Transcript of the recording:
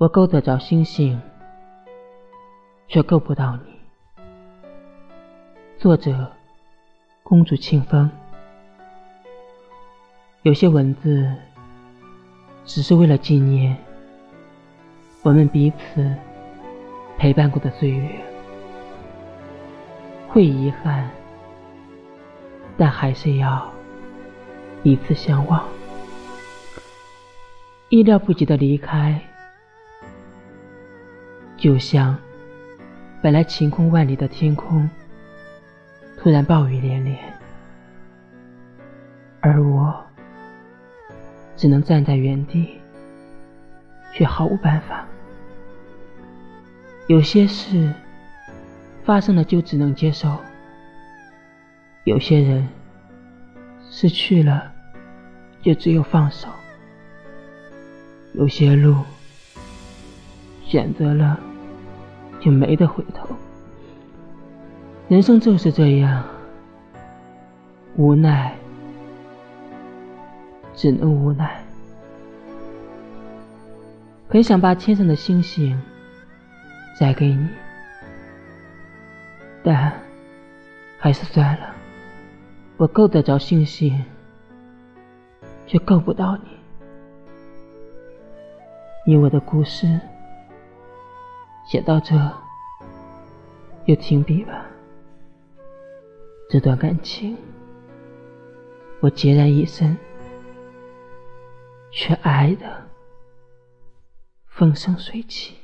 我够得着星星，却够不到你。作者：公主清风。有些文字，只是为了纪念我们彼此陪伴过的岁月，会遗憾，但还是要彼此相望。意料不及的离开。就像本来晴空万里的天空，突然暴雨连连，而我只能站在原地，却毫无办法。有些事发生了就只能接受，有些人失去了就只有放手，有些路选择了。就没得回头。人生就是这样，无奈，只能无奈。很想把天上的星星摘给你，但还是算了。我够得着星星，却够不到你。你我的故事。写到这，又停笔吧。这段感情，我孑然一身，却爱的风生水起。